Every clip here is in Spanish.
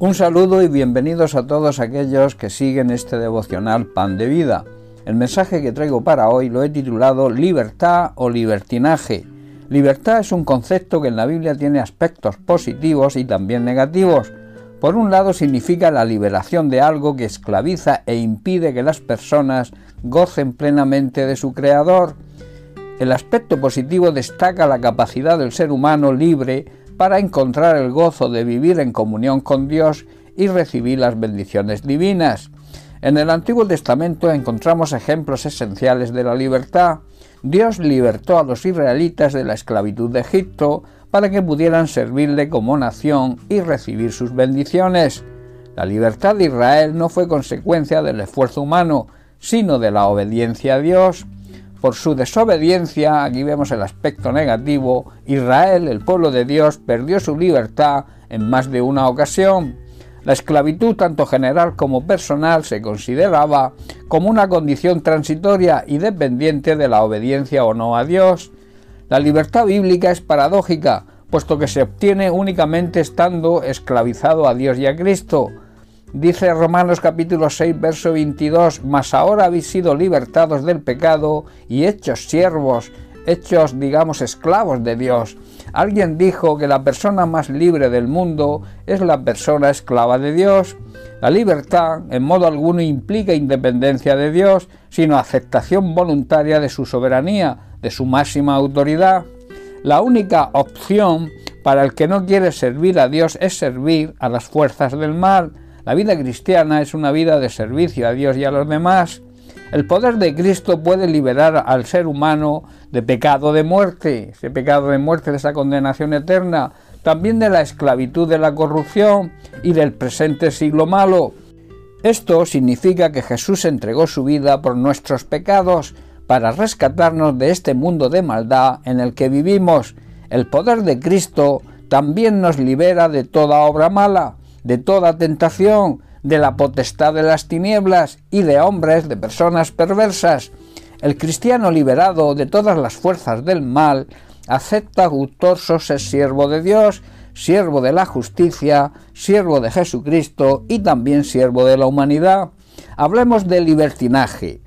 Un saludo y bienvenidos a todos aquellos que siguen este devocional Pan de Vida. El mensaje que traigo para hoy lo he titulado Libertad o libertinaje. Libertad es un concepto que en la Biblia tiene aspectos positivos y también negativos. Por un lado significa la liberación de algo que esclaviza e impide que las personas gocen plenamente de su creador. El aspecto positivo destaca la capacidad del ser humano libre para encontrar el gozo de vivir en comunión con Dios y recibir las bendiciones divinas. En el Antiguo Testamento encontramos ejemplos esenciales de la libertad. Dios libertó a los israelitas de la esclavitud de Egipto para que pudieran servirle como nación y recibir sus bendiciones. La libertad de Israel no fue consecuencia del esfuerzo humano, sino de la obediencia a Dios. Por su desobediencia, aquí vemos el aspecto negativo, Israel, el pueblo de Dios, perdió su libertad en más de una ocasión. La esclavitud, tanto general como personal, se consideraba como una condición transitoria y dependiente de la obediencia o no a Dios. La libertad bíblica es paradójica, puesto que se obtiene únicamente estando esclavizado a Dios y a Cristo. Dice Romanos capítulo 6, verso 22, Mas ahora habéis sido libertados del pecado y hechos siervos, hechos, digamos, esclavos de Dios. Alguien dijo que la persona más libre del mundo es la persona esclava de Dios. La libertad en modo alguno implica independencia de Dios, sino aceptación voluntaria de su soberanía, de su máxima autoridad. La única opción para el que no quiere servir a Dios es servir a las fuerzas del mal. La vida cristiana es una vida de servicio a Dios y a los demás. El poder de Cristo puede liberar al ser humano de pecado de muerte, ese pecado de muerte, de esa condenación eterna, también de la esclavitud de la corrupción y del presente siglo malo. Esto significa que Jesús entregó su vida por nuestros pecados para rescatarnos de este mundo de maldad en el que vivimos. El poder de Cristo también nos libera de toda obra mala de toda tentación, de la potestad de las tinieblas y de hombres, de personas perversas. El cristiano liberado de todas las fuerzas del mal acepta gustoso ser siervo de Dios, siervo de la justicia, siervo de Jesucristo y también siervo de la humanidad. Hablemos de libertinaje.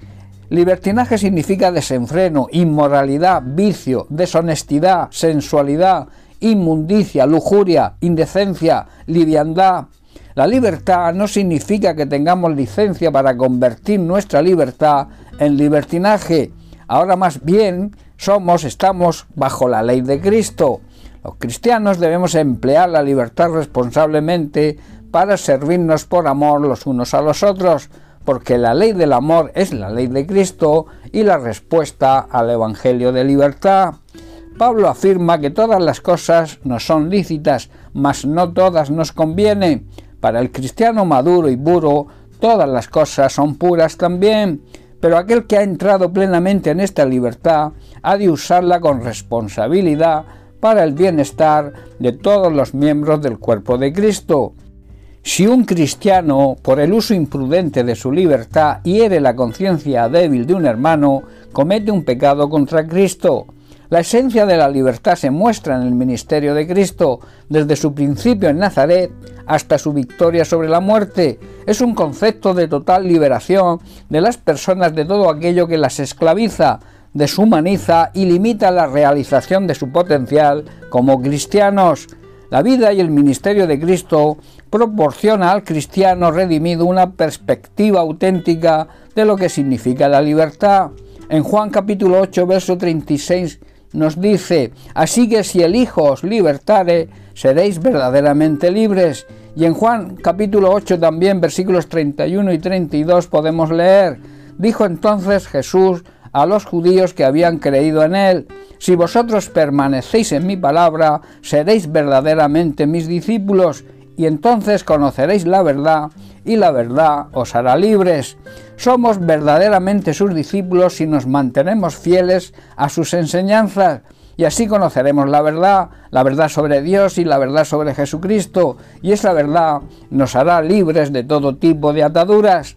Libertinaje significa desenfreno, inmoralidad, vicio, deshonestidad, sensualidad, inmundicia, lujuria, indecencia, liviandad. La libertad no significa que tengamos licencia para convertir nuestra libertad en libertinaje. Ahora más bien somos, estamos bajo la ley de Cristo. Los cristianos debemos emplear la libertad responsablemente para servirnos por amor los unos a los otros, porque la ley del amor es la ley de Cristo y la respuesta al Evangelio de libertad. Pablo afirma que todas las cosas nos son lícitas, mas no todas nos convienen. Para el cristiano maduro y puro, todas las cosas son puras también. Pero aquel que ha entrado plenamente en esta libertad ha de usarla con responsabilidad para el bienestar de todos los miembros del cuerpo de Cristo. Si un cristiano, por el uso imprudente de su libertad, hiere la conciencia débil de un hermano, comete un pecado contra Cristo. La esencia de la libertad se muestra en el ministerio de Cristo, desde su principio en Nazaret hasta su victoria sobre la muerte. Es un concepto de total liberación de las personas de todo aquello que las esclaviza, deshumaniza y limita la realización de su potencial como cristianos. La vida y el ministerio de Cristo proporciona al cristiano redimido una perspectiva auténtica de lo que significa la libertad. En Juan capítulo 8, verso 36 nos dice, así que si el Hijo os libertare, seréis verdaderamente libres. Y en Juan capítulo 8 también versículos 31 y 32 podemos leer, dijo entonces Jesús a los judíos que habían creído en él, si vosotros permanecéis en mi palabra, seréis verdaderamente mis discípulos, y entonces conoceréis la verdad, y la verdad os hará libres. Somos verdaderamente sus discípulos si nos mantenemos fieles a sus enseñanzas, y así conoceremos la verdad, la verdad sobre Dios y la verdad sobre Jesucristo, y esa verdad nos hará libres de todo tipo de ataduras.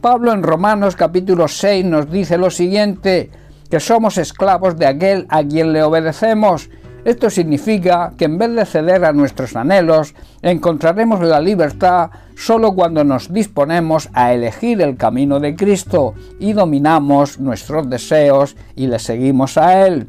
Pablo en Romanos capítulo 6 nos dice lo siguiente, que somos esclavos de aquel a quien le obedecemos, Esto significa que en vez de ceder a nuestros anhelos, encontraremos la libertad solo cuando nos disponemos a elegir el camino de Cristo y dominamos nuestros deseos y le seguimos a Él.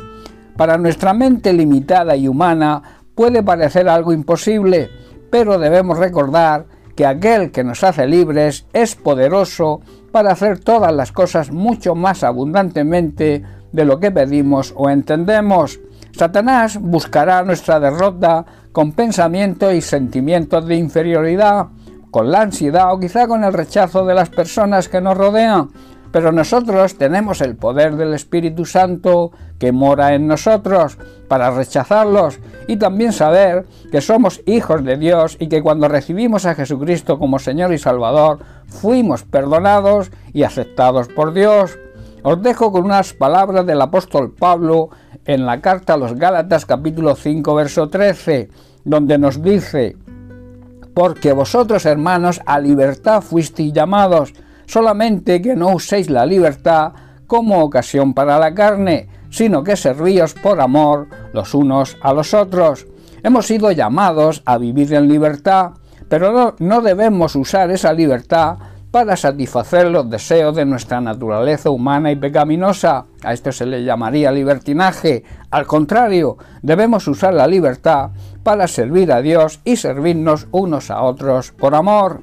Para nuestra mente limitada y humana puede parecer algo imposible, pero debemos recordar que aquel que nos hace libres es poderoso para hacer todas las cosas mucho más abundantemente de lo que pedimos o entendemos. Satanás buscará nuestra derrota con pensamientos y sentimientos de inferioridad, con la ansiedad o quizá con el rechazo de las personas que nos rodean. Pero nosotros tenemos el poder del Espíritu Santo que mora en nosotros para rechazarlos y también saber que somos hijos de Dios y que cuando recibimos a Jesucristo como Señor y Salvador fuimos perdonados y aceptados por Dios. Os dejo con unas palabras del apóstol Pablo en la carta a los Gálatas capítulo 5 verso 13, donde nos dice, porque vosotros hermanos a libertad fuisteis llamados, solamente que no uséis la libertad como ocasión para la carne, sino que servíos por amor los unos a los otros. Hemos sido llamados a vivir en libertad, pero no, no debemos usar esa libertad para satisfacer los deseos de nuestra naturaleza humana y pecaminosa. A esto se le llamaría libertinaje. Al contrario, debemos usar la libertad para servir a Dios y servirnos unos a otros por amor.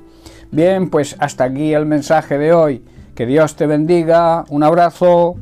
Bien, pues hasta aquí el mensaje de hoy. Que Dios te bendiga. Un abrazo.